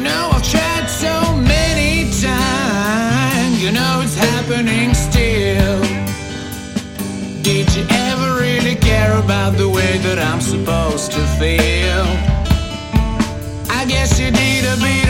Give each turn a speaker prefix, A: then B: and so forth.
A: You know I've tried so many times, you know it's happening still. Did you ever really care about the way that I'm supposed to feel? I guess you need a beat